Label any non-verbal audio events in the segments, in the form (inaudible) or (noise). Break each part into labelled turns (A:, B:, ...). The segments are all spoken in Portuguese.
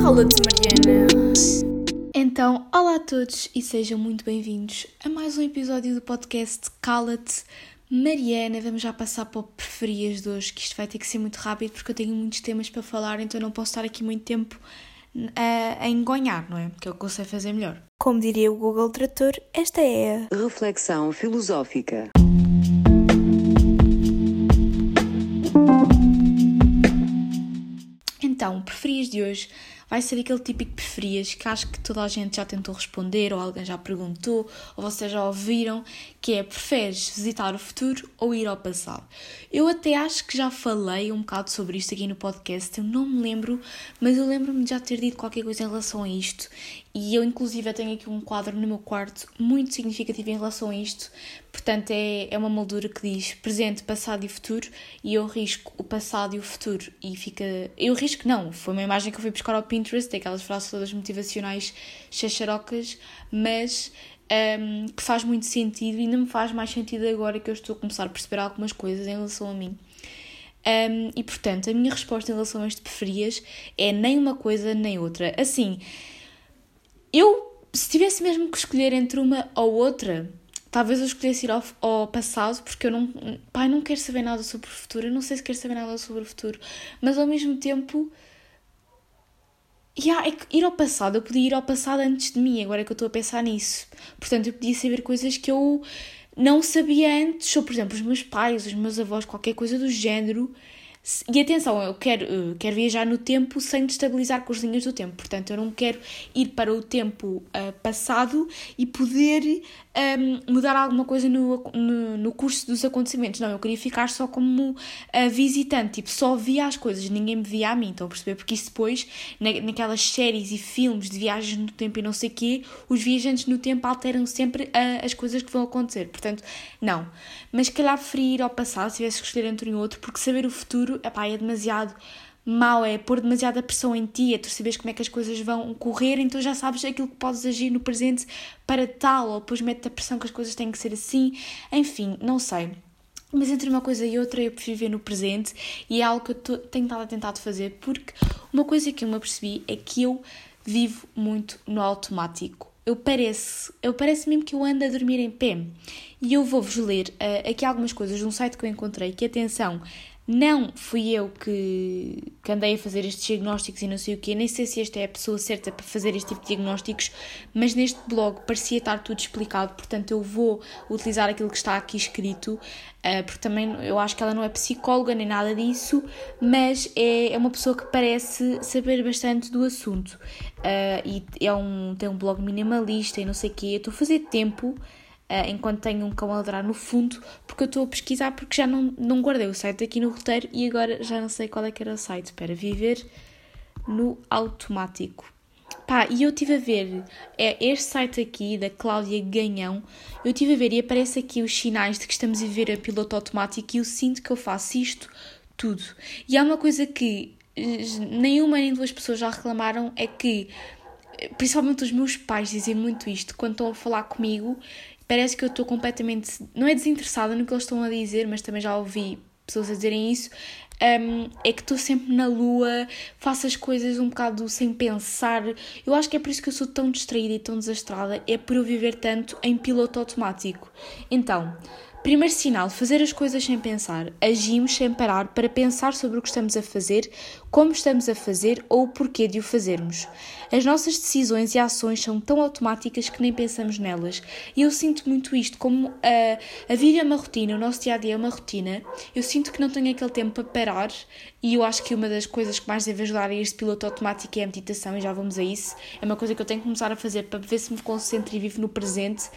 A: Cala-te, Mariana. Então, olá a todos e sejam muito bem-vindos a mais um episódio do podcast Cala-te, Mariana. Vamos já passar para o preferias de hoje, que isto vai ter que ser muito rápido porque eu tenho muitos temas para falar, então não posso estar aqui muito tempo a, a engonhar, não é? Que é o que eu sei fazer melhor.
B: Como diria o Google Trator, esta é
C: a reflexão filosófica.
A: Então, preferias de hoje vai ser aquele típico preferias que acho que toda a gente já tentou responder, ou alguém já perguntou, ou vocês já ouviram, que é preferes visitar o futuro ou ir ao passado? Eu até acho que já falei um bocado sobre isto aqui no podcast, eu não me lembro, mas eu lembro-me de já ter dito qualquer coisa em relação a isto e eu, inclusive, tenho aqui um quadro no meu quarto muito significativo em relação a isto. Portanto, é, é uma moldura que diz presente, passado e futuro. E eu risco o passado e o futuro. E fica. Eu risco, não. Foi uma imagem que eu fui buscar ao Pinterest, aquelas frases todas motivacionais chacharocas, mas um, que faz muito sentido e ainda me faz mais sentido agora que eu estou a começar a perceber algumas coisas em relação a mim. Um, e portanto, a minha resposta em relação a este preferias é nem uma coisa nem outra. Assim eu, se tivesse mesmo que escolher entre uma ou outra, talvez eu escolhesse ir ao, ao passado, porque eu não, pai, não quero saber nada sobre o futuro, eu não sei se quero saber nada sobre o futuro, mas ao mesmo tempo, yeah, é que ir ao passado, eu podia ir ao passado antes de mim, agora é que eu estou a pensar nisso, portanto eu podia saber coisas que eu não sabia antes, ou por exemplo, os meus pais, os meus avós, qualquer coisa do género, e atenção, eu quero, eu quero viajar no tempo sem destabilizar com as linhas do tempo. Portanto, eu não quero ir para o tempo uh, passado e poder um, mudar alguma coisa no, no, no, curso dos acontecimentos. Não, eu queria ficar só como uh, visitante, tipo, só via as coisas, ninguém me via a mim, estão a perceber? Porque isso depois, na, naquelas séries e filmes de viagens no tempo e não sei o quê, os viajantes no tempo alteram sempre uh, as coisas que vão acontecer. Portanto, não. Mas calhar preferir ir ao passado, se tivesse que escolher entre um e outro, porque saber o futuro epá, é demasiado mau, é pôr demasiada pressão em ti, é tu saberes como é que as coisas vão correr, então já sabes aquilo que podes agir no presente para tal, ou depois mete a pressão que as coisas têm que ser assim, enfim, não sei. Mas entre uma coisa e outra eu prefiro viver no presente e é algo que eu tenho estado a tentar fazer porque uma coisa que eu me apercebi é que eu vivo muito no automático. Eu parece, eu parece mesmo que eu ando a dormir em pé. E eu vou-vos ler uh, aqui algumas coisas de um site que eu encontrei, que atenção, não fui eu que, que andei a fazer estes diagnósticos e não sei o quê, nem sei se esta é a pessoa certa para fazer este tipo de diagnósticos, mas neste blog parecia estar tudo explicado, portanto eu vou utilizar aquilo que está aqui escrito, uh, porque também eu acho que ela não é psicóloga nem nada disso, mas é, é uma pessoa que parece saber bastante do assunto. Uh, e é um, tem um blog minimalista e não sei o quê, eu estou a fazer tempo enquanto tenho um cão a ladrar no fundo, porque eu estou a pesquisar porque já não, não guardei o site aqui no roteiro e agora já não sei qual é que era o site. para viver no automático. Pá, e eu estive a ver, é este site aqui, da Cláudia Ganhão, eu estive a ver e aparece aqui os sinais de que estamos a viver a piloto automático e eu sinto que eu faço isto tudo. E há uma coisa que eh, nenhuma nem duas pessoas já reclamaram, é que, principalmente os meus pais dizem muito isto, quando estão a falar comigo, parece que eu estou completamente, não é desinteressada no que eles estão a dizer, mas também já ouvi pessoas a dizerem isso, um, é que estou sempre na lua, faço as coisas um bocado sem pensar. Eu acho que é por isso que eu sou tão distraída e tão desastrada, é por eu viver tanto em piloto automático. Então, Primeiro sinal, fazer as coisas sem pensar. Agimos sem parar para pensar sobre o que estamos a fazer, como estamos a fazer ou o porquê de o fazermos. As nossas decisões e ações são tão automáticas que nem pensamos nelas. E eu sinto muito isto, como a, a vida é uma rotina, o nosso dia a dia é uma rotina. Eu sinto que não tenho aquele tempo para parar e eu acho que uma das coisas que mais deve ajudar a este piloto automático é a meditação e já vamos a isso. É uma coisa que eu tenho que começar a fazer para ver se me concentro e vivo no presente.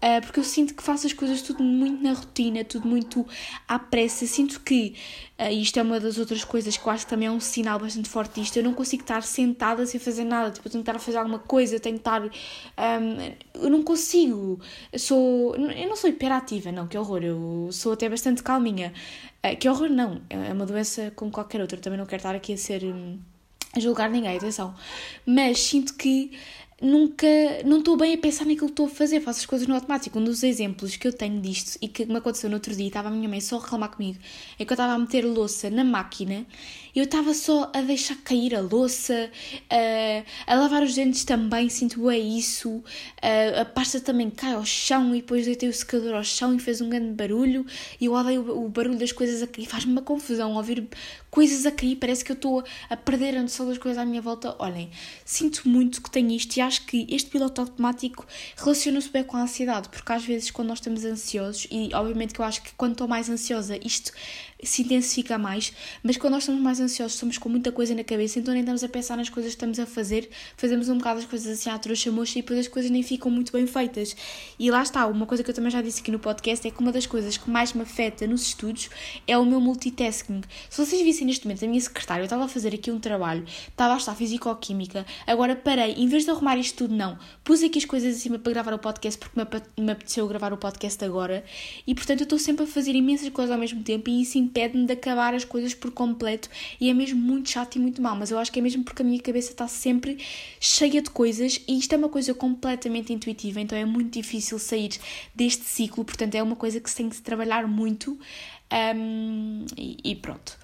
A: Uh, porque eu sinto que faço as coisas tudo muito na rotina, tudo muito à pressa. Sinto que, uh, isto é uma das outras coisas que eu acho que também é um sinal bastante forte disto, eu não consigo estar sentada sem fazer nada. Tipo, eu tenho que estar a fazer alguma coisa, eu tenho que estar. Um, eu não consigo. Eu sou. Eu não sou hiperativa, não, que horror. Eu sou até bastante calminha. Uh, que horror, não. É uma doença como qualquer outra. Eu também não quero estar aqui a ser. Um, a julgar ninguém, atenção. Mas sinto que nunca, não estou bem a pensar naquilo que estou a fazer, faço as coisas no automático. Um dos exemplos que eu tenho disto e que me aconteceu no outro dia, estava a minha mãe só a reclamar comigo, é que eu estava a meter louça na máquina eu estava só a deixar cair a louça, a, a lavar os dentes também, sinto é isso, a, a pasta também cai ao chão e depois deitei o secador ao chão e fez um grande barulho. E eu odeio o, o barulho das coisas a cair, faz-me uma confusão ouvir coisas a cair, parece que eu estou a perder a noção das coisas à minha volta. Olhem, sinto muito que tenho isto e acho que este piloto automático relaciona-se bem com a ansiedade, porque às vezes quando nós estamos ansiosos, e obviamente que eu acho que quando estou mais ansiosa isto se intensifica mais, mas quando nós estamos mais ansiosos, estamos com muita coisa na cabeça, então nem estamos a pensar nas coisas que estamos a fazer, fazemos um bocado as coisas assim à trouxa mocha e depois as coisas nem ficam muito bem feitas. E lá está, uma coisa que eu também já disse aqui no podcast é que uma das coisas que mais me afeta nos estudos é o meu multitasking. Se vocês vissem neste momento a minha secretária, eu estava a fazer aqui um trabalho, estava a estar fisicoquímica, agora parei, em vez de arrumar isto tudo, não, pus aqui as coisas acima para gravar o podcast porque me apeteceu gravar o podcast agora e portanto eu estou sempre a fazer imensas coisas ao mesmo tempo e isso impede-me de acabar as coisas por completo e é mesmo muito chato e muito mal, mas eu acho que é mesmo porque a minha cabeça está sempre cheia de coisas e isto é uma coisa completamente intuitiva, então é muito difícil sair deste ciclo, portanto é uma coisa que se tem que trabalhar muito um, e, e pronto.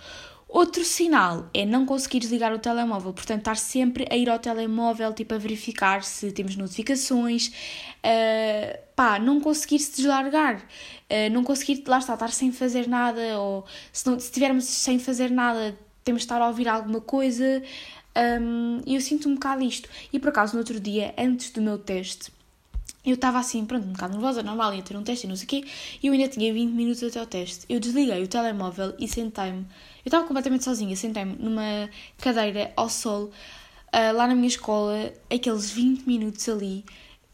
A: Outro sinal é não conseguir desligar o telemóvel, portanto, estar sempre a ir ao telemóvel, tipo, a verificar se temos notificações, uh, pá, não conseguir se deslargar, uh, não conseguir, lá está, estar sem fazer nada, ou se, não, se estivermos sem fazer nada, temos de estar a ouvir alguma coisa, um, e eu sinto um bocado isto. E por acaso, no outro dia, antes do meu teste, eu estava assim, pronto, um bocado nervosa, normal, ia ter um teste e não sei o quê, e eu ainda tinha 20 minutos até o teste. Eu desliguei o telemóvel e sentei-me eu estava completamente sozinha, sentei-me numa cadeira ao sol, uh, lá na minha escola, aqueles 20 minutos ali.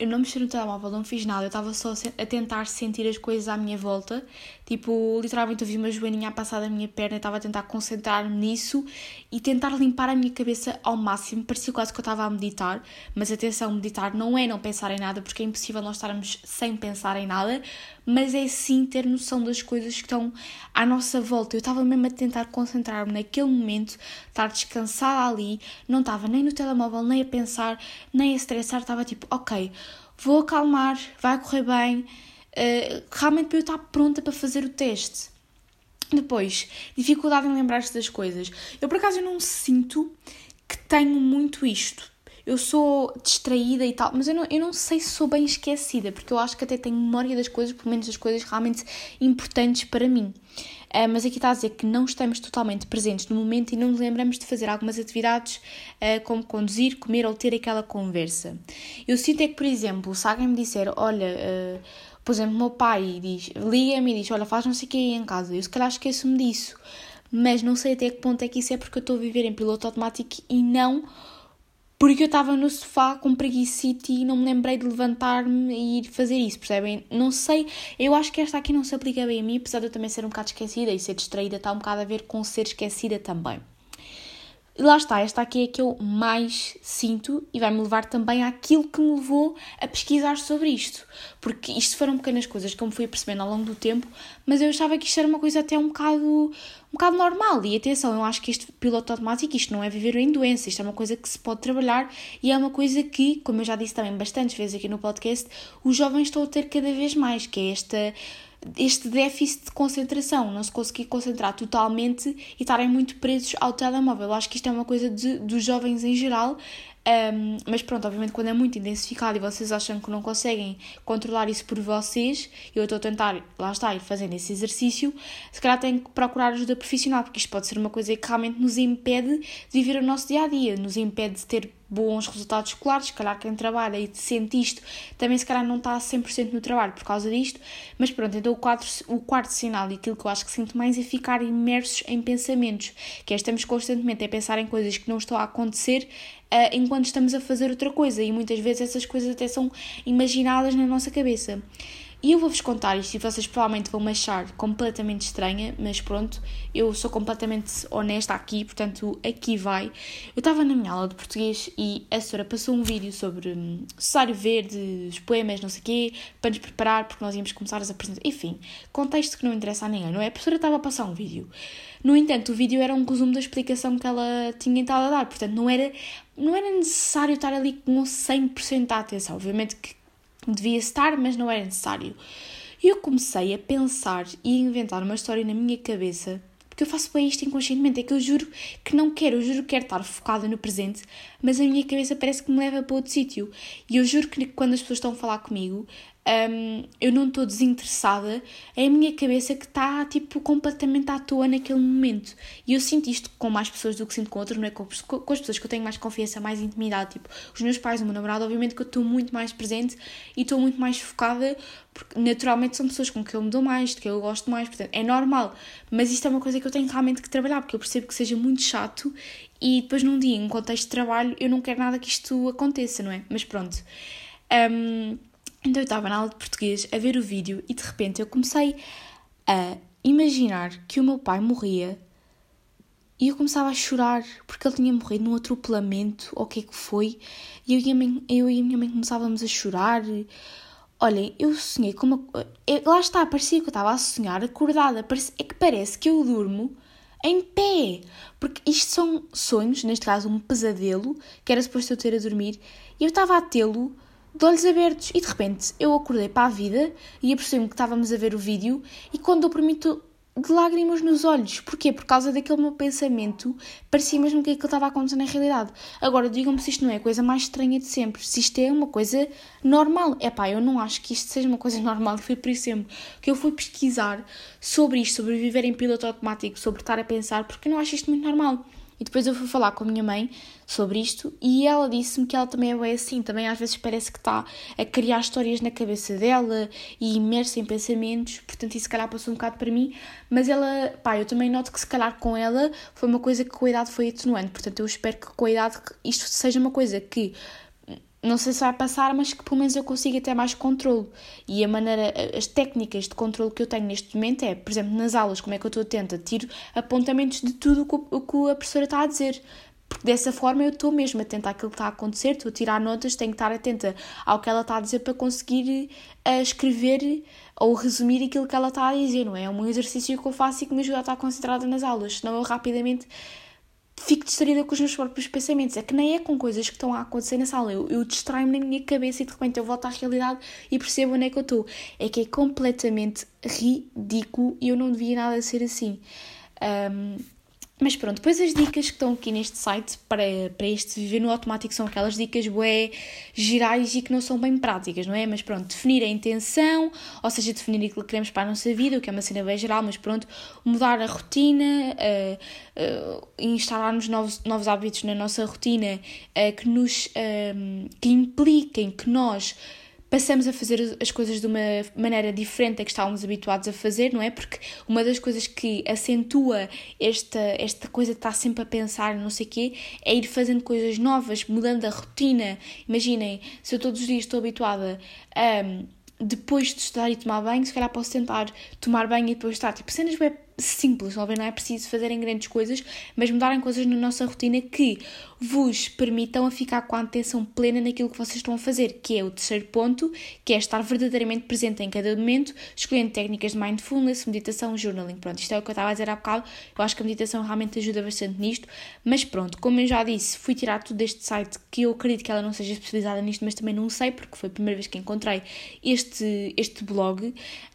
A: Eu não mexi no telemóvel, não fiz nada, eu estava só a tentar sentir as coisas à minha volta Tipo, literalmente eu vi uma joaninha a passar da minha perna e estava a tentar concentrar-me nisso e tentar limpar a minha cabeça ao máximo. Parecia quase que eu estava a meditar, mas atenção, meditar não é não pensar em nada, porque é impossível nós estarmos sem pensar em nada, mas é sim ter noção das coisas que estão à nossa volta. Eu estava mesmo a tentar concentrar-me naquele momento, estar descansada ali, não estava nem no telemóvel, nem a pensar, nem a estressar, estava tipo, ok, vou acalmar, vai correr bem uh, realmente para eu estar pronta para fazer o teste. Depois, dificuldade em lembrar-se das coisas. Eu, por acaso, não sinto que tenho muito isto. Eu sou distraída e tal, mas eu não, eu não sei se sou bem esquecida, porque eu acho que até tenho memória das coisas, pelo menos das coisas realmente importantes para mim. Uh, mas aqui está a dizer que não estamos totalmente presentes no momento e não nos lembramos de fazer algumas atividades uh, como conduzir, comer ou ter aquela conversa. Eu sinto é que, por exemplo, se alguém me disser, olha. Uh, por exemplo, meu pai diz, liga-me e diz: Olha, faz não sei o que aí em casa. Eu se calhar esqueço-me disso. Mas não sei até que ponto é que isso é porque eu estou a viver em piloto automático e não porque eu estava no sofá com preguiça e não me lembrei de levantar-me e ir fazer isso, percebem? Não sei, eu acho que esta aqui não se aplica bem a mim, apesar de eu também ser um bocado esquecida e ser distraída, está um bocado a ver com ser esquecida também. E lá está, esta aqui é a que eu mais sinto e vai-me levar também àquilo que me levou a pesquisar sobre isto. Porque isto foram pequenas coisas que eu me fui percebendo ao longo do tempo, mas eu achava que isto era uma coisa até um bocado, um bocado normal. E atenção, eu acho que este piloto automático, isto não é viver em doença, isto é uma coisa que se pode trabalhar e é uma coisa que, como eu já disse também bastantes vezes aqui no podcast, os jovens estão a ter cada vez mais, que é esta este déficit de concentração, não se conseguir concentrar totalmente e estarem muito presos ao telemóvel. Eu acho que isto é uma coisa de, dos jovens em geral, um, mas pronto, obviamente quando é muito intensificado e vocês acham que não conseguem controlar isso por vocês, eu estou a tentar, lá está, ir fazendo esse exercício, se calhar têm que procurar ajuda profissional, porque isto pode ser uma coisa que realmente nos impede de viver o nosso dia a dia, nos impede de ter bons resultados escolares, se calhar quem trabalha e sente isto também se calhar não está a 100% no trabalho por causa disto, mas pronto, então o, quadro, o quarto sinal e aquilo que eu acho que sinto mais é ficar imersos em pensamentos, que é estamos constantemente a pensar em coisas que não estão a acontecer uh, enquanto estamos a fazer outra coisa e muitas vezes essas coisas até são imaginadas na nossa cabeça. E eu vou-vos contar isto e vocês provavelmente vão me achar completamente estranha, mas pronto, eu sou completamente honesta aqui, portanto aqui vai. Eu estava na minha aula de português e a senhora passou um vídeo sobre hum, Cesário Verde, os poemas, não sei o quê, para nos preparar, porque nós íamos começar as apresentações. Enfim, contexto que não interessa a ninguém, não é? A professora estava a passar um vídeo. No entanto, o vídeo era um resumo da explicação que ela tinha estado a dar, portanto não era, não era necessário estar ali com 100% da atenção. Obviamente que devia estar, mas não era necessário. E eu comecei a pensar e a inventar uma história na minha cabeça, porque eu faço bem isto inconscientemente, é que eu juro que não quero, eu juro que quero estar focada no presente, mas a minha cabeça parece que me leva para outro sítio. E eu juro que quando as pessoas estão a falar comigo, um, eu não estou desinteressada, é a minha cabeça que está tipo completamente à toa naquele momento. E eu sinto isto com mais pessoas do que sinto com outras, não é? Com, com as pessoas que eu tenho mais confiança, mais intimidade, tipo os meus pais, o meu namorado, obviamente que eu estou muito mais presente e estou muito mais focada, porque naturalmente são pessoas com quem eu me dou mais, de que eu gosto mais, portanto é normal. Mas isto é uma coisa que eu tenho realmente que trabalhar, porque eu percebo que seja muito chato e depois num dia, em contexto de trabalho, eu não quero nada que isto aconteça, não é? Mas pronto. Um, então eu estava na aula de português a ver o vídeo e de repente eu comecei a imaginar que o meu pai morria e eu começava a chorar porque ele tinha morrido num atropelamento ou o que é que foi e eu e a, mãe, eu e a minha mãe começávamos a chorar. Olhem, eu sonhei com uma. É, lá está, parecia que eu estava a sonhar acordada. É que parece que eu durmo em pé. Porque isto são sonhos, neste caso um pesadelo, que era suposto eu ter a dormir, e eu estava a tê-lo de olhos abertos e de repente eu acordei para a vida e apercebi-me que estávamos a ver o vídeo e quando eu permito de lágrimas nos olhos. Porquê? Por causa daquele meu pensamento, parecia mesmo que aquilo estava a acontecer na realidade. Agora, digam-me se isto não é a coisa mais estranha de sempre, se isto é uma coisa normal. É pá, eu não acho que isto seja uma coisa (laughs) normal, foi por isso sempre que eu fui pesquisar sobre isto, sobre viver em piloto automático, sobre estar a pensar, porque eu não acho isto muito normal. E depois eu fui falar com a minha mãe sobre isto e ela disse-me que ela também é assim. Também às vezes parece que está a criar histórias na cabeça dela e imersa em pensamentos. Portanto, isso se calhar passou um bocado para mim. Mas ela, pá, eu também noto que se calhar com ela foi uma coisa que com a idade foi atenuante. Portanto, eu espero que com a idade isto seja uma coisa que não sei se vai passar, mas que pelo menos eu consiga ter mais controle. E a maneira, as técnicas de controle que eu tenho neste momento é, por exemplo, nas aulas, como é que eu estou atenta? Tiro apontamentos de tudo o que a professora está a dizer. Porque dessa forma eu estou mesmo atenta àquilo que está a acontecer, estou a tirar notas, tenho que estar atenta ao que ela está a dizer para conseguir uh, escrever ou resumir aquilo que ela está a dizer, não é? É um exercício que eu faço e que me ajuda a estar concentrada nas aulas, senão eu rapidamente fico distraída com os meus próprios pensamentos. É que nem é com coisas que estão a acontecer na sala. Eu, eu distraio-me na minha cabeça e de repente eu volto à realidade e percebo onde é que eu estou. É que é completamente ridículo e eu não devia nada ser assim. Um, mas pronto, depois as dicas que estão aqui neste site para, para este viver no automático são aquelas dicas bué gerais e que não são bem práticas, não é? Mas pronto, definir a intenção, ou seja, definir aquilo que queremos para a nossa vida, o que é uma cena bem geral, mas pronto, mudar a rotina, uh, uh, instalar-nos novos, novos hábitos na nossa rotina uh, que nos que impliquem que nós passamos a fazer as coisas de uma maneira diferente da que estávamos habituados a fazer, não é? Porque uma das coisas que acentua esta, esta coisa de estar sempre a pensar não sei o quê é ir fazendo coisas novas, mudando a rotina. Imaginem, se eu todos os dias estou habituada a, depois de estudar e tomar banho, se calhar posso tentar tomar banho e depois estar, tipo, cenas web simples, não é preciso fazerem grandes coisas, mas mudarem coisas na nossa rotina que vos permitam a ficar com a atenção plena naquilo que vocês estão a fazer, que é o terceiro ponto, que é estar verdadeiramente presente em cada momento, escolhendo técnicas de mindfulness, meditação, journaling. Pronto, isto é o que eu estava a dizer há bocado. Eu acho que a meditação realmente ajuda bastante nisto, mas pronto, como eu já disse, fui tirar tudo deste site que eu acredito que ela não seja especializada nisto, mas também não sei, porque foi a primeira vez que encontrei este, este blog.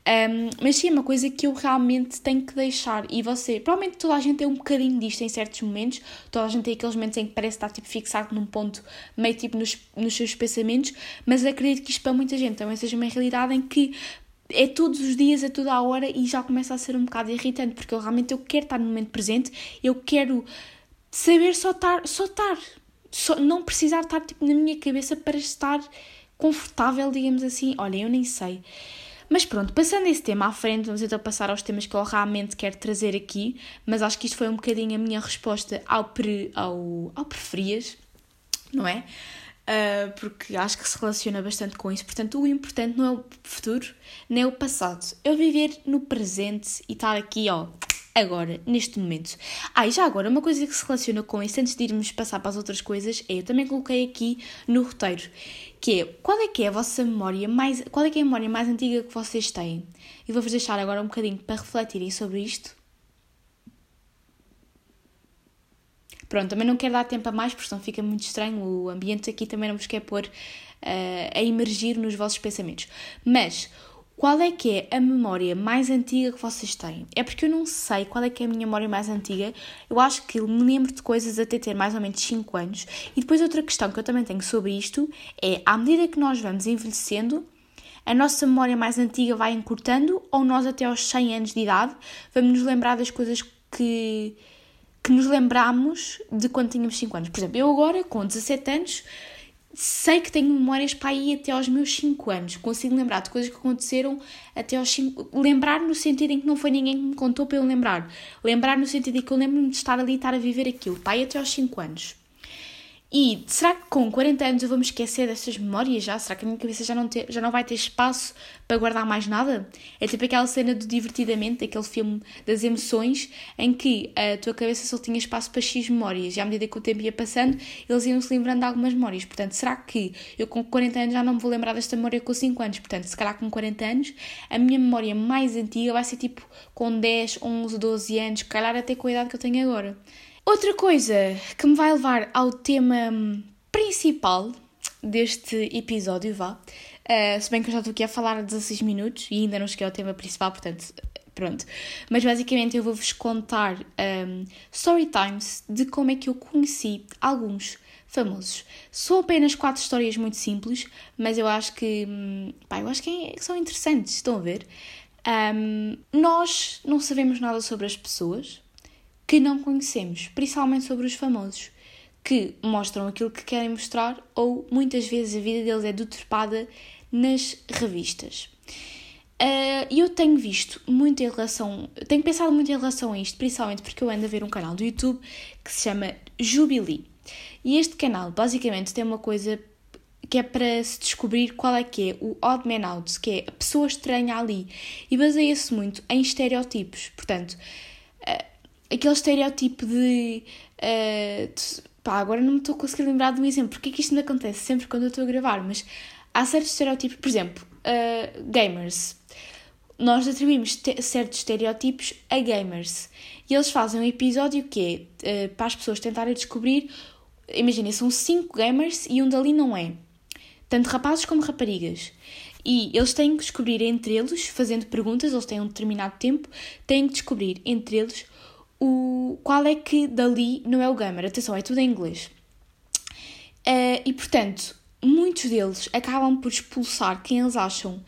A: Um, mas sim, é uma coisa que eu realmente tenho que deixar. E você, provavelmente toda a gente tem um bocadinho disto em certos momentos, toda a gente tem aqueles momentos em que parece estar tipo, fixado num ponto meio tipo nos, nos seus pensamentos, mas acredito que isto para muita gente também seja uma realidade em que é todos os dias, é toda a hora e já começa a ser um bocado irritante, porque eu realmente eu quero estar no momento presente, eu quero saber só estar, só estar, só, não precisar estar tipo, na minha cabeça para estar confortável, digamos assim. Olha, eu nem sei. Mas pronto, passando esse tema à frente, vamos então passar aos temas que eu realmente quero trazer aqui, mas acho que isto foi um bocadinho a minha resposta ao, pre, ao, ao preferias, não é? uh, porque acho que se relaciona bastante com isso. Portanto, o importante não é o futuro, nem o passado. É viver no presente e estar aqui, ó, agora, neste momento. Ah, e já agora, uma coisa que se relaciona com isso, antes de irmos passar para as outras coisas, é, eu também coloquei aqui no roteiro, que é, qual é que é a vossa memória mais, qual é que é a memória mais antiga que vocês têm? E vou-vos deixar agora um bocadinho para refletirem sobre isto. Pronto, também não quero dar tempo a mais, porque senão fica muito estranho, o ambiente aqui também não vos quer pôr uh, a emergir nos vossos pensamentos. Mas, qual é que é a memória mais antiga que vocês têm? É porque eu não sei qual é que é a minha memória mais antiga. Eu acho que me lembro de coisas até ter mais ou menos 5 anos. E depois outra questão que eu também tenho sobre isto é, à medida que nós vamos envelhecendo, a nossa memória mais antiga vai encurtando ou nós até aos 100 anos de idade vamos nos lembrar das coisas que, que nos lembramos de quando tínhamos 5 anos. Por exemplo, eu agora, com 17 anos, sei que tenho memórias para ir até aos meus 5 anos. Consigo lembrar de coisas que aconteceram até aos 5. Lembrar no sentido em que não foi ninguém que me contou para eu lembrar. Lembrar no sentido em que eu lembro-me de estar ali e estar a viver aquilo. Pai, até aos 5 anos. E será que com 40 anos eu vou me esquecer dessas memórias já? Será que a minha cabeça já não, ter, já não vai ter espaço para guardar mais nada? É tipo aquela cena do Divertidamente, aquele filme das emoções, em que a tua cabeça só tinha espaço para X memórias e à medida que o tempo ia passando, eles iam se lembrando de algumas memórias. Portanto, será que eu com 40 anos já não me vou lembrar desta memória com 5 anos? Portanto, se calhar com 40 anos, a minha memória mais antiga vai ser tipo com 10, 11, 12 anos, calhar até com a idade que eu tenho agora. Outra coisa que me vai levar ao tema principal deste episódio, vá. Uh, se bem que eu já estou aqui a falar há 16 minutos e ainda não cheguei ao tema principal, portanto, pronto. Mas basicamente eu vou-vos contar um, story times de como é que eu conheci alguns famosos. São apenas quatro histórias muito simples, mas eu acho que, hum, pá, eu acho que é, são interessantes, estão a ver? Um, nós não sabemos nada sobre as pessoas, que não conhecemos, principalmente sobre os famosos, que mostram aquilo que querem mostrar ou muitas vezes a vida deles é deturpada nas revistas. Uh, eu tenho visto muito em relação, tenho pensado muito em relação a isto, principalmente porque eu ando a ver um canal do YouTube que se chama Jubilee. E este canal basicamente tem uma coisa que é para se descobrir qual é que é o odd man out, que é a pessoa estranha ali, e baseia-se muito em estereótipos. Portanto, uh, aquele estereótipo de, uh, de. pá, agora não me estou a conseguir lembrar de um exemplo. Porque é que isto me acontece sempre quando eu estou a gravar? Mas há certos estereótipos, por exemplo, uh, gamers. Nós atribuímos certos estereótipos a gamers. E eles fazem um episódio que é uh, para as pessoas tentarem descobrir. Imaginem, são cinco gamers e um dali não é. Tanto rapazes como raparigas. E eles têm que descobrir entre eles, fazendo perguntas, eles têm um determinado tempo, têm que descobrir entre eles o, qual é que dali não é o gamer. Atenção, é tudo em inglês. Uh, e portanto, muitos deles acabam por expulsar quem eles acham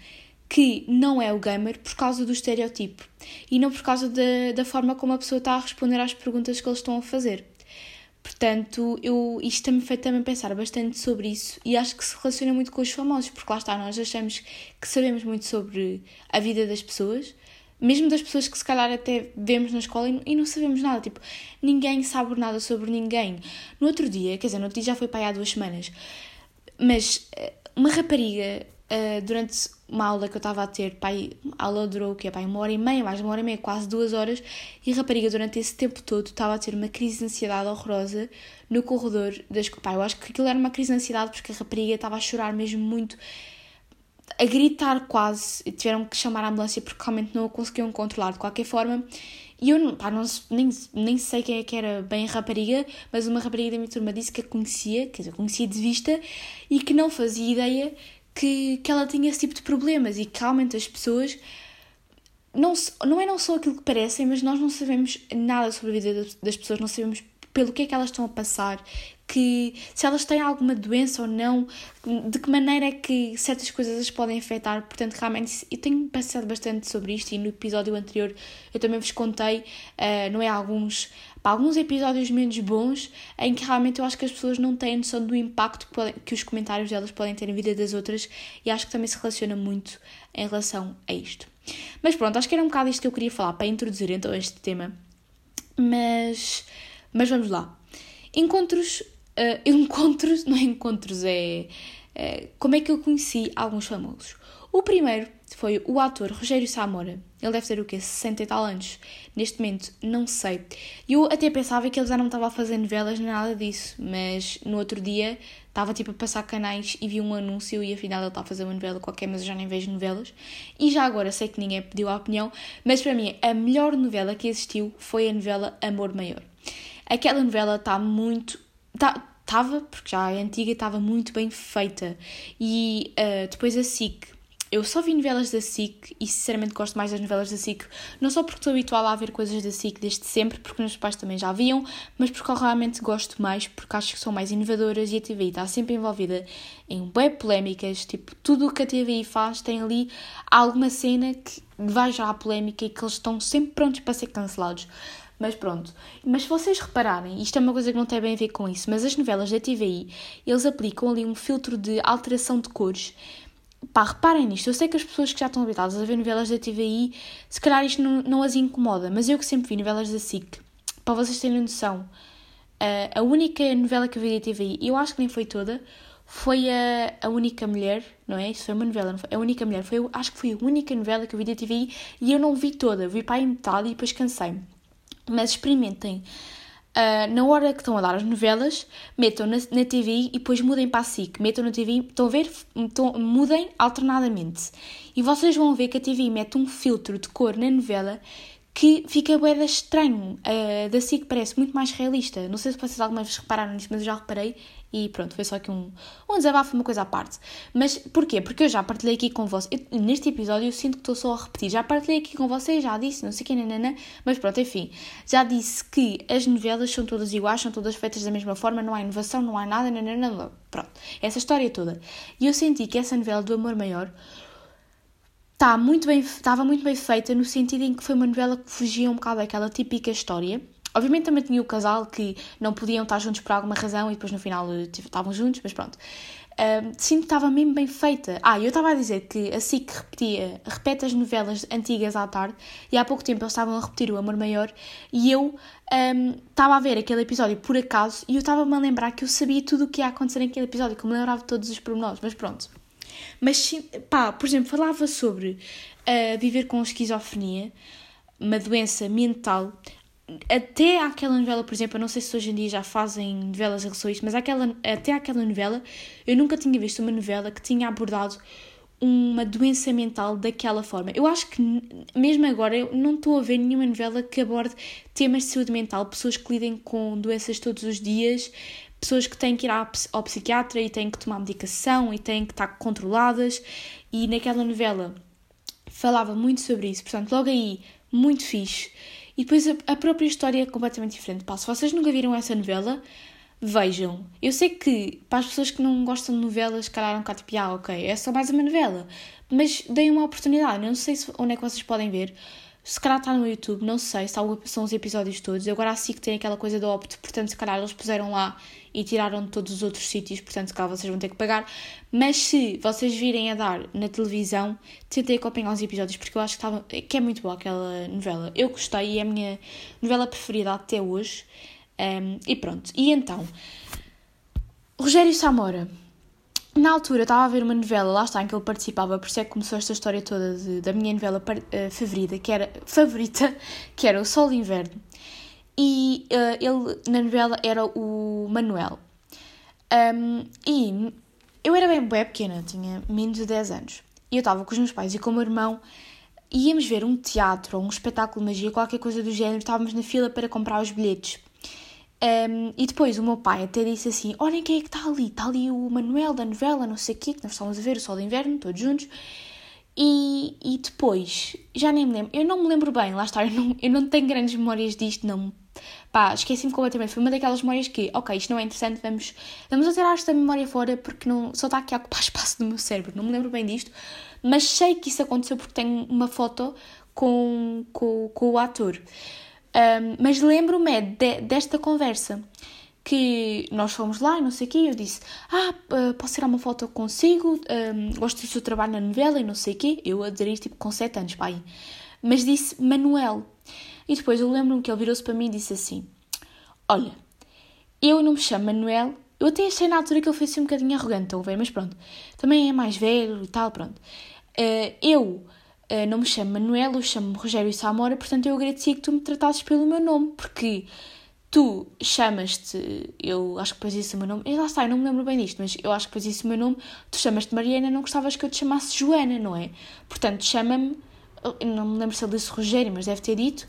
A: que não é o gamer por causa do estereotipo e não por causa da, da forma como a pessoa está a responder às perguntas que eles estão a fazer. Portanto, eu, isto também fez também pensar bastante sobre isso e acho que se relaciona muito com os famosos, porque lá está, nós achamos que sabemos muito sobre a vida das pessoas, mesmo das pessoas que se calhar até vemos na escola e, não sabemos nada, tipo, ninguém sabe nada sobre ninguém. No outro dia, quer dizer, no outro dia já foi para aí há duas semanas, mas eh, uma rapariga, uh, durante uma aula que eu estava a ter, pai, a aula durou o quê? Pai, uma hora e meia, mais uma hora e meia, quase duas horas, e a rapariga durante esse tempo todo estava a ter uma crise de ansiedade horrorosa no corredor das... Pai, eu acho que aquilo era uma crise de ansiedade porque a rapariga estava a chorar mesmo muito a gritar quase, tiveram que chamar a ambulância porque realmente não a conseguiam controlar de qualquer forma. E eu pá, não, nem, nem sei quem é que era bem a rapariga, mas uma rapariga da minha turma disse que a conhecia, quer dizer, conhecia de vista, e que não fazia ideia que, que ela tinha esse tipo de problemas e que realmente as pessoas não, não é não só aquilo que parecem, mas nós não sabemos nada sobre a vida das pessoas, não sabemos pelo que é que elas estão a passar, que se elas têm alguma doença ou não, de que maneira é que certas coisas as podem afetar. Portanto, realmente eu tenho pensado bastante sobre isto e no episódio anterior eu também vos contei, uh, não é alguns, pá, alguns episódios menos bons em que realmente eu acho que as pessoas não têm noção do impacto que, podem, que os comentários delas podem ter na vida das outras e acho que também se relaciona muito em relação a isto. Mas pronto, acho que era um bocado isto que eu queria falar para introduzir então este tema. Mas mas vamos lá. Encontros uh, (laughs) encontros, não é encontros, é uh, como é que eu conheci alguns famosos. O primeiro foi o ator Rogério Samora. Ele deve ter o quê? 60 e tal anos. Neste momento, não sei. Eu até pensava que ele já não estava a fazer novelas nem nada disso, mas no outro dia estava tipo a passar canais e vi um anúncio e afinal ele está a fazer uma novela qualquer, mas eu já nem vejo novelas. E já agora sei que ninguém pediu a opinião, mas para mim a melhor novela que existiu foi a novela Amor Maior. Aquela novela está muito. Estava, tá, porque já é antiga, estava muito bem feita. E uh, depois a SIC eu só vi novelas da SIC e sinceramente gosto mais das novelas da SIC, não só porque estou habituada a ver coisas da SIC desde sempre, porque meus pais também já viam, mas porque eu realmente gosto mais, porque acho que são mais inovadoras e a TVI está sempre envolvida em web polémicas, tipo, tudo o que a TVI faz tem ali alguma cena que vai já à polémica e que eles estão sempre prontos para ser cancelados. Mas pronto. Mas se vocês repararem, isto é uma coisa que não tem bem a ver com isso, mas as novelas da TVI, eles aplicam ali um filtro de alteração de cores Pá, reparem nisto. Eu sei que as pessoas que já estão habitadas a ver novelas da TVI, se calhar isto não, não as incomoda, mas eu que sempre vi novelas da SIC, para vocês terem noção, a, a única novela que eu vi da TVI, eu acho que nem foi toda, foi a, a única mulher, não é? Isso foi uma novela, não foi? A única mulher, foi, acho que foi a única novela que eu vi da TVI e eu não vi toda, vi para aí metade e depois cansei. Mas experimentem uh, na hora que estão a dar as novelas, metam na, na TV e depois mudem para a SIC. Metam na TV, estão a ver? Estão, mudem alternadamente. E vocês vão ver que a TV mete um filtro de cor na novela que fica bué estranho. Uh, da SIC parece muito mais realista. Não sei se vocês alguma vez repararam nisso, mas eu já reparei e pronto, foi só aqui um, um desabafo, uma coisa à parte. Mas porquê? Porque eu já partilhei aqui com vocês. Neste episódio eu sinto que estou só a repetir. Já partilhei aqui com vocês, já disse, não sei o que, nanana. Mas pronto, enfim. Já disse que as novelas são todas iguais, são todas feitas da mesma forma, não há inovação, não há nada, nanana. Pronto. Essa história toda. E eu senti que essa novela do Amor Maior está muito bem, estava muito bem feita no sentido em que foi uma novela que fugia um bocado daquela típica história Obviamente também tinha o casal que não podiam estar juntos por alguma razão e depois no final eh, estavam juntos, mas pronto. Uh, sinto que estava mesmo bem feita. Ah, eu estava a dizer que a SIC repetia, repete as novelas antigas à tarde e há pouco tempo eles estavam a repetir o Amor Maior e eu um, estava a ver aquele episódio por acaso e eu estava-me a lembrar que eu sabia tudo o que ia acontecer naquele episódio, que eu me lembrava de todos os pormenores, mas pronto. Mas, pá, por exemplo, falava sobre uh, viver com esquizofrenia, uma doença mental até aquela novela, por exemplo, eu não sei se hoje em dia já fazem novelas em relação a isto, mas aquela, até aquela novela, eu nunca tinha visto uma novela que tinha abordado uma doença mental daquela forma. Eu acho que, mesmo agora, eu não estou a ver nenhuma novela que aborde temas de saúde mental, pessoas que lidem com doenças todos os dias, pessoas que têm que ir ao psiquiatra e têm que tomar medicação e têm que estar controladas. E naquela novela falava muito sobre isso, portanto, logo aí, muito fixe. E depois a, própria história é completamente diferente. Pá, se vocês nunca viram essa novela, vejam. Eu sei que para as pessoas que não gostam de novelas, calhar um bocado tipo, ah, ok, é só mais uma novela. Mas deem uma oportunidade. Eu não sei se, onde é que vocês podem ver. Se calhar está no YouTube, não sei se são os episódios todos. Agora assim que tem aquela coisa do Opto, portanto, se calhar eles puseram lá e tiraram de todos os outros sítios, portanto, se calhar vocês vão ter que pagar. Mas se vocês virem a dar na televisão, tentem acompanhar os episódios, porque eu acho que, estava, que é muito boa aquela novela. Eu gostei e é a minha novela preferida até hoje. Um, e pronto. E então, Rogério Samora na altura estava a ver uma novela, lá está, em que ele participava, por isso é que começou esta história toda de, da minha novela uh, favorita, que era, (laughs) favorita, que era O Sol de Inverno. E uh, ele, na novela, era o Manuel. Um, e eu era bem, bem pequena, tinha menos de 10 anos. E eu estava com os meus pais e com o meu irmão, íamos ver um teatro ou um espetáculo de magia, qualquer coisa do género, estávamos na fila para comprar os bilhetes. Um, e depois o meu pai até disse assim: Olhem quem é que está ali, está ali o Manuel da novela, não sei o quê, que nós estávamos a ver o Sol de Inverno, todos juntos. E, e depois, já nem me lembro, eu não me lembro bem, lá está, eu não, eu não tenho grandes memórias disto, não. Pá, esqueci-me completamente. Foi uma daquelas memórias que, ok, isto não é interessante, vamos, vamos tirar esta memória fora porque não, só está aqui a ocupar (laughs) espaço no meu cérebro, não me lembro bem disto, mas sei que isso aconteceu porque tenho uma foto com, com, com o ator. Um, mas lembro-me é de, desta conversa que nós fomos lá e não sei o quê, eu disse, ah, posso tirar uma foto consigo, um, gosto do seu trabalho na novela e não sei o quê, eu a dizer isto tipo com 7 anos, pai. Mas disse Manuel. E depois eu lembro-me que ele virou-se para mim e disse assim, olha, eu não me chamo Manuel, Eu até achei na altura que ele foi assim um bocadinho arrogante, estão? Mas pronto, também é mais velho e tal, pronto. Uh, eu uh, não me chamo Manuel, eu chamo-me Rogério Samora, portanto eu agradecia que tu me tratasses pelo meu nome, porque tu chamas-te, eu acho que depois disse o meu nome, lá está, eu não me lembro bem disto, mas eu acho que depois disse o meu nome, tu chamas-te Mariana, não gostavas que eu te chamasse Joana, não é? Portanto, chama-me, não me lembro se ele disse Rogério, mas deve ter dito,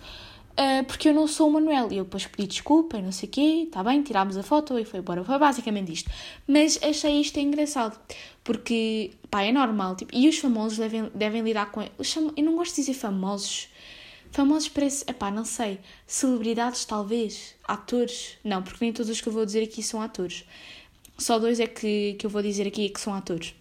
A: uh, porque eu não sou o Manuel. E eu depois pedi desculpa e não sei o quê, está bem, tirámos a foto e foi embora. Foi basicamente isto. Mas achei isto engraçado, porque, pá, é normal, tipo, e os famosos devem, devem lidar com... Eu não gosto de dizer famosos, Famosos parece, epá, não sei, celebridades talvez, atores, não, porque nem todos os que eu vou dizer aqui são atores. Só dois é que, que eu vou dizer aqui que são atores.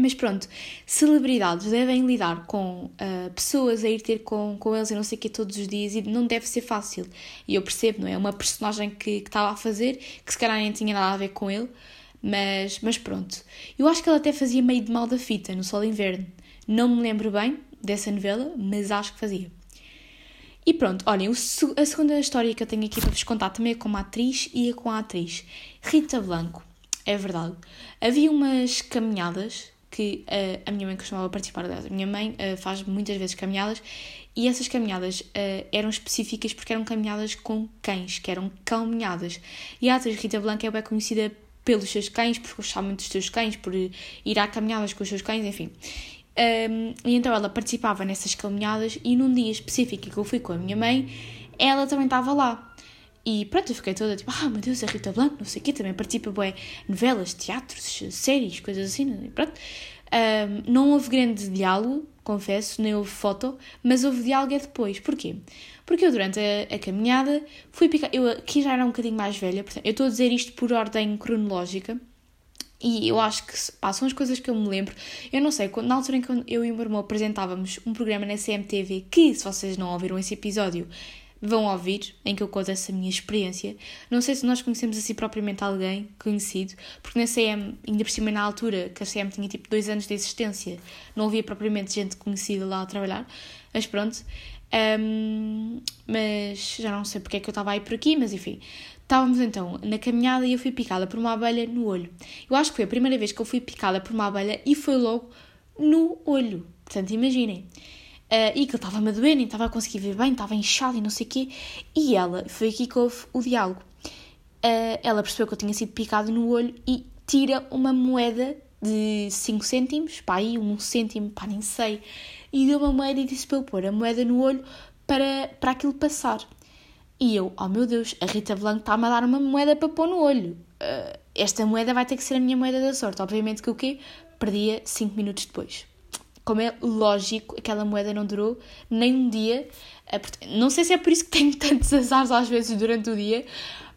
A: Mas pronto, celebridades devem lidar com uh, pessoas a ir ter com, com eles e não sei o que todos os dias e não deve ser fácil. E eu percebo, não é? Uma personagem que, estava a fazer, que se calhar nem tinha nada a ver com ele, mas, mas pronto. Eu acho que ele até fazia meio de mal da fita no Sol de Inverno. Não me lembro bem dessa novela, mas acho que fazia. E pronto, olhem, a segunda história que eu tenho aqui para vos contar também é com uma atriz e é com a atriz Rita Blanco. É verdade. Havia umas caminhadas que uh, a minha mãe costumava participar delas. A minha mãe uh, faz muitas vezes caminhadas e essas caminhadas uh, eram específicas porque eram caminhadas com cães, que eram caminhadas. E a atriz Rita Blanco é bem conhecida pelos seus cães, por gostar muito dos seus cães, por ir a caminhadas com os seus cães, enfim. Um, e então ela participava nessas caminhadas e num dia específico que eu fui com a minha mãe, ela também estava lá. E pronto, eu fiquei toda tipo, ah meu Deus, a Rita Blanco, não sei o quê, também participa bué, novelas, teatros, séries, coisas assim, e pronto. Um, não houve grande diálogo, confesso, nem houve foto, mas houve diálogo é depois. Porquê? Porque eu durante a, a caminhada fui picar, eu aqui já era um bocadinho mais velha, portanto, eu estou a dizer isto por ordem cronológica, e eu acho que pá, são as coisas que eu me lembro. Eu não sei, na altura em que eu e o meu irmão apresentávamos um programa na CMTV, que se vocês não ouviram esse episódio, vão ouvir, em que eu conto essa minha experiência. Não sei se nós conhecemos assim propriamente alguém conhecido, porque na CM, ainda por cima na altura, que a CM tinha tipo dois anos de existência, não havia propriamente gente conhecida lá a trabalhar, mas pronto. Um, mas já não sei porque é que eu estava aí por aqui, mas enfim. Estávamos então na caminhada e eu fui picada por uma abelha no olho. Eu acho que foi a primeira vez que eu fui picada por uma abelha e foi logo no olho. Portanto, imaginem. Uh, e que ele estava-me a doer, nem estava a conseguir ver bem, estava inchado e não sei o quê. E ela, foi aqui que houve o diálogo. Uh, ela percebeu que eu tinha sido picado no olho e tira uma moeda de 5 cêntimos, pá, aí um cêntimo, pá, nem sei. E deu uma moeda e disse para eu pôr a moeda no olho para, para aquilo passar. E eu, oh meu Deus, a Rita Blanco está-me a dar uma moeda para pôr no olho. Uh, esta moeda vai ter que ser a minha moeda da sorte. Obviamente que o quê? Perdia 5 minutos depois. Como é lógico, aquela moeda não durou nem um dia. Uh, não sei se é por isso que tenho (laughs) tantos azares às vezes durante o dia,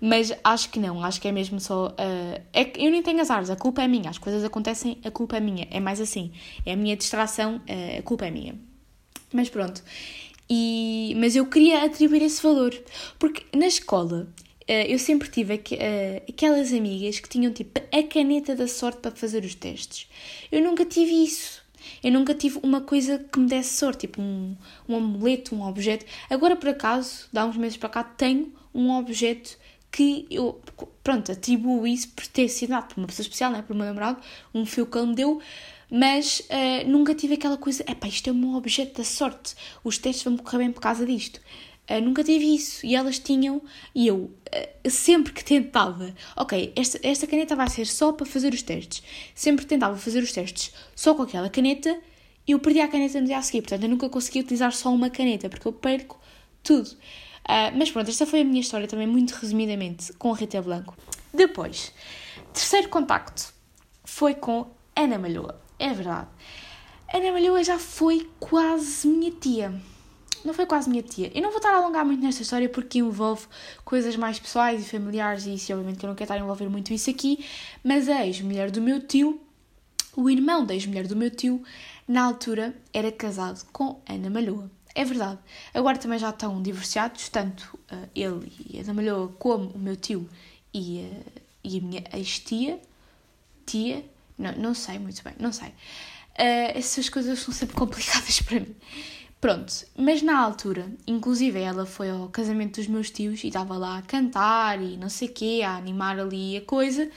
A: mas acho que não. Acho que é mesmo só. Uh, é que eu nem tenho azares, a culpa é minha. As coisas acontecem, a culpa é minha. É mais assim. É a minha distração, a culpa é minha. Mas pronto. E, mas eu queria atribuir esse valor, porque na escola uh, eu sempre tive aqu uh, aquelas amigas que tinham tipo a caneta da sorte para fazer os testes. Eu nunca tive isso. Eu nunca tive uma coisa que me desse sorte, tipo um, um amuleto, um objeto. Agora, por acaso, dá uns meses para cá, tenho um objeto que eu, pronto, atribuo isso por ter sido dado por uma pessoa especial, né, por meu namorado, um fio que ele me deu, mas uh, nunca tive aquela coisa, epá, isto é um objeto da sorte, os testes vão correr bem por causa disto. Uh, nunca tive isso. E elas tinham, e eu uh, sempre que tentava, ok, esta, esta caneta vai ser só para fazer os testes. Sempre que tentava fazer os testes só com aquela caneta, eu perdi a caneta no dia a seguir. Portanto, eu nunca consegui utilizar só uma caneta, porque eu perco tudo. Uh, mas pronto, esta foi a minha história também, muito resumidamente, com a Rita Blanco. Depois, terceiro contacto foi com Ana Malhoa. É verdade. Ana Malhoa já foi quase minha tia. Não foi quase minha tia. Eu não vou estar a alongar muito nesta história porque envolve coisas mais pessoais e familiares e isso, obviamente que eu não quero estar a envolver muito isso aqui, mas a ex-mulher do meu tio, o irmão da ex-mulher do meu tio, na altura era casado com Ana Malhoa. É verdade. Agora também já estão divorciados, tanto uh, ele e Ana Malhoa como o meu tio e, uh, e a minha ex-tia, tia, não, não sei muito bem, não sei. Uh, essas coisas são sempre (laughs) complicadas para mim. Pronto, mas na altura, inclusive ela foi ao casamento dos meus tios e estava lá a cantar e não sei o quê, a animar ali a coisa.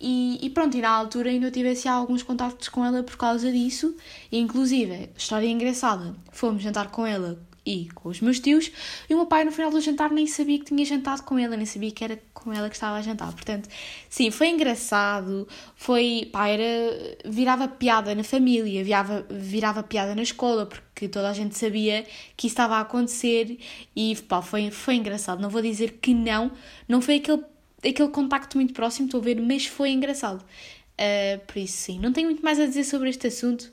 A: E, e, pronto, e na altura ainda tivesse alguns contactos com ela por causa disso. E inclusive, história engraçada, fomos jantar com ela e com os meus tios, e o meu pai no final do jantar nem sabia que tinha jantado com ela, nem sabia que era com ela que estava a jantar. Portanto, sim, foi engraçado, foi, pá, era, virava piada na família, virava, virava piada na escola, porque toda a gente sabia que isso estava a acontecer e, pá, foi, foi engraçado. Não vou dizer que não, não foi aquele, aquele contacto muito próximo, estou a ver, mas foi engraçado. Uh, por isso, sim, não tenho muito mais a dizer sobre este assunto.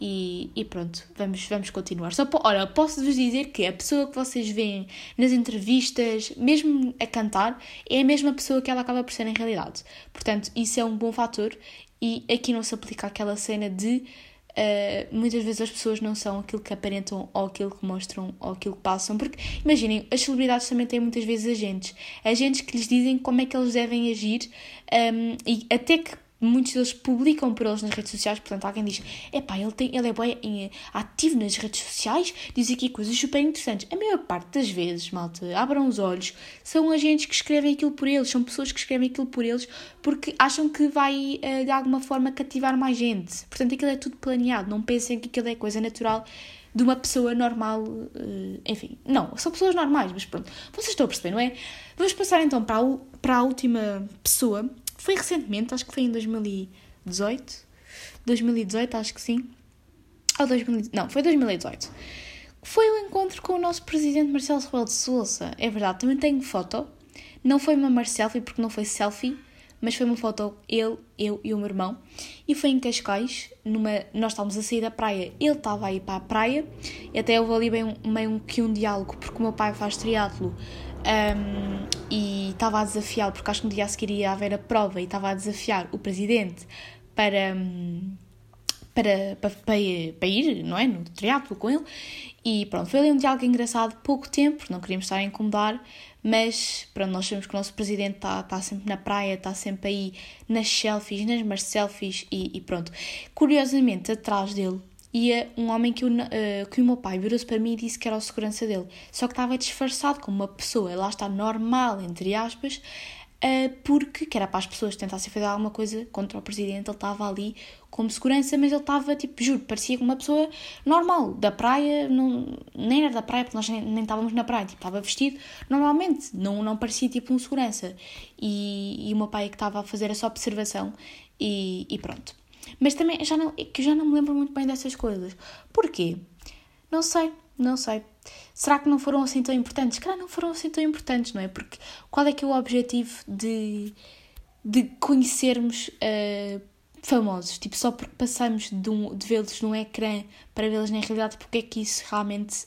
A: E, e, pronto, vamos, vamos continuar. Só, olha, posso-vos dizer que a pessoa que vocês veem nas entrevistas, mesmo a cantar, é a mesma pessoa que ela acaba por ser em realidade. Portanto, isso é um bom fator e aqui não se aplica aquela cena de uh, muitas vezes as pessoas não são aquilo que aparentam ou aquilo que mostram ou aquilo que passam. Porque, imaginem, as celebridades também têm muitas vezes agentes. Agentes que lhes dizem como é que eles devem agir um, ehm, e até que muitos deles publicam por eles nas redes sociais, portanto alguém diz, epá, ele, tem, ele é bem ativo nas redes sociais, diz aqui coisas super interessantes. A maior parte das vezes, malta, abram os olhos, são agentes que escrevem aquilo por eles, são pessoas que escrevem aquilo por eles porque acham que vai eh, de alguma forma cativar mais gente. Portanto, aquilo é tudo planeado, não pensem que aquilo é coisa natural de uma pessoa normal, eh, enfim, não, são pessoas normais, mas pronto, vocês estão a perceber, não é? Vamos passar então para a, para a última pessoa foi recentemente, acho que foi em 2018. 2018, acho que sim. Ou 2000, não, foi 2018. Foi o encontro com o nosso presidente Marcelo Rebelo de Sousa. É verdade, também tenho foto. Não foi uma Marcelfie porque não foi selfie, mas foi uma foto ele, eu e o meu irmão. E foi em Cascais, numa, nós estávamos a sair da praia, ele estava a ir para a praia. E até houve ali bem um, meio que um diálogo, porque o meu pai faz triatlo um, e estava a desafiar, porque acho que no dia a seguir ia haver a prova, e estava a desafiar o presidente para, para, para, para, para ir, não é? No triatlo com ele. E pronto, foi ali um diálogo engraçado, pouco tempo, não queríamos estar a incomodar, mas pronto, nós sabemos que o nosso presidente está tá sempre na praia, está sempre aí nas selfies, nas mais selfies e, e pronto. Curiosamente, atrás dele ia um homem que, uh, que o meu pai virou-se para mim e disse que era o segurança dele. Só que estava disfarçado como uma pessoa, lá está, normal, entre aspas, uh, porque, que era para as pessoas tentassem fazer alguma coisa contra o presidente, ele estava ali como segurança, mas ele estava, tipo, juro, parecia uma pessoa normal, da praia, não, nem era da praia, porque nós nem, nem estávamos na praia, tipo, estava vestido normalmente, não, não parecia tipo um segurança. E, e o meu pai é que estava a fazer essa observação e, e pronto. Mas também já não, é que já não me lembro muito bem dessas coisas. Porquê? Não sei, não sei. Será que não foram assim tão importantes? Cara, não foram assim tão importantes, não é? Porque qual é que é o objetivo de, de conhecermos uh, famosos? Tipo, só porque passamos de, um, de vê-los num ecrã para vê-los na realidade, porque é que isso realmente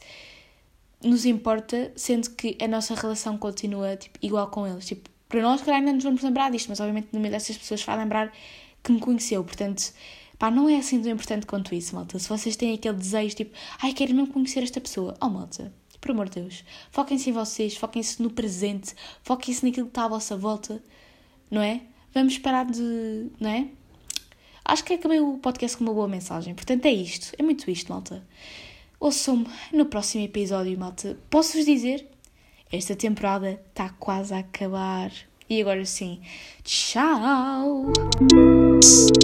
A: nos importa, sendo que a nossa relação continua tipo, igual com eles? Tipo, para nós, calhar, ainda nos vamos lembrar disto, mas obviamente no meio dessas pessoas vai lembrar que me conheceu. Portanto, pá, não é assim tão importante quanto isso, malta. Se vocês têm aquele desejo, tipo, ai, quero mesmo conhecer esta pessoa. Oh, malta, por amor de Deus, foquem-se em vocês, foquem-se no presente, foquem-se naquilo que está à vossa volta, não é? Vamos parar de. não é? Acho que acabei o podcast com uma boa mensagem. Portanto, é isto. É muito isto, malta. Ouçam-me no próximo episódio, malta. Posso-vos dizer? Esta temporada está quase a acabar. E agora sim, tchau! you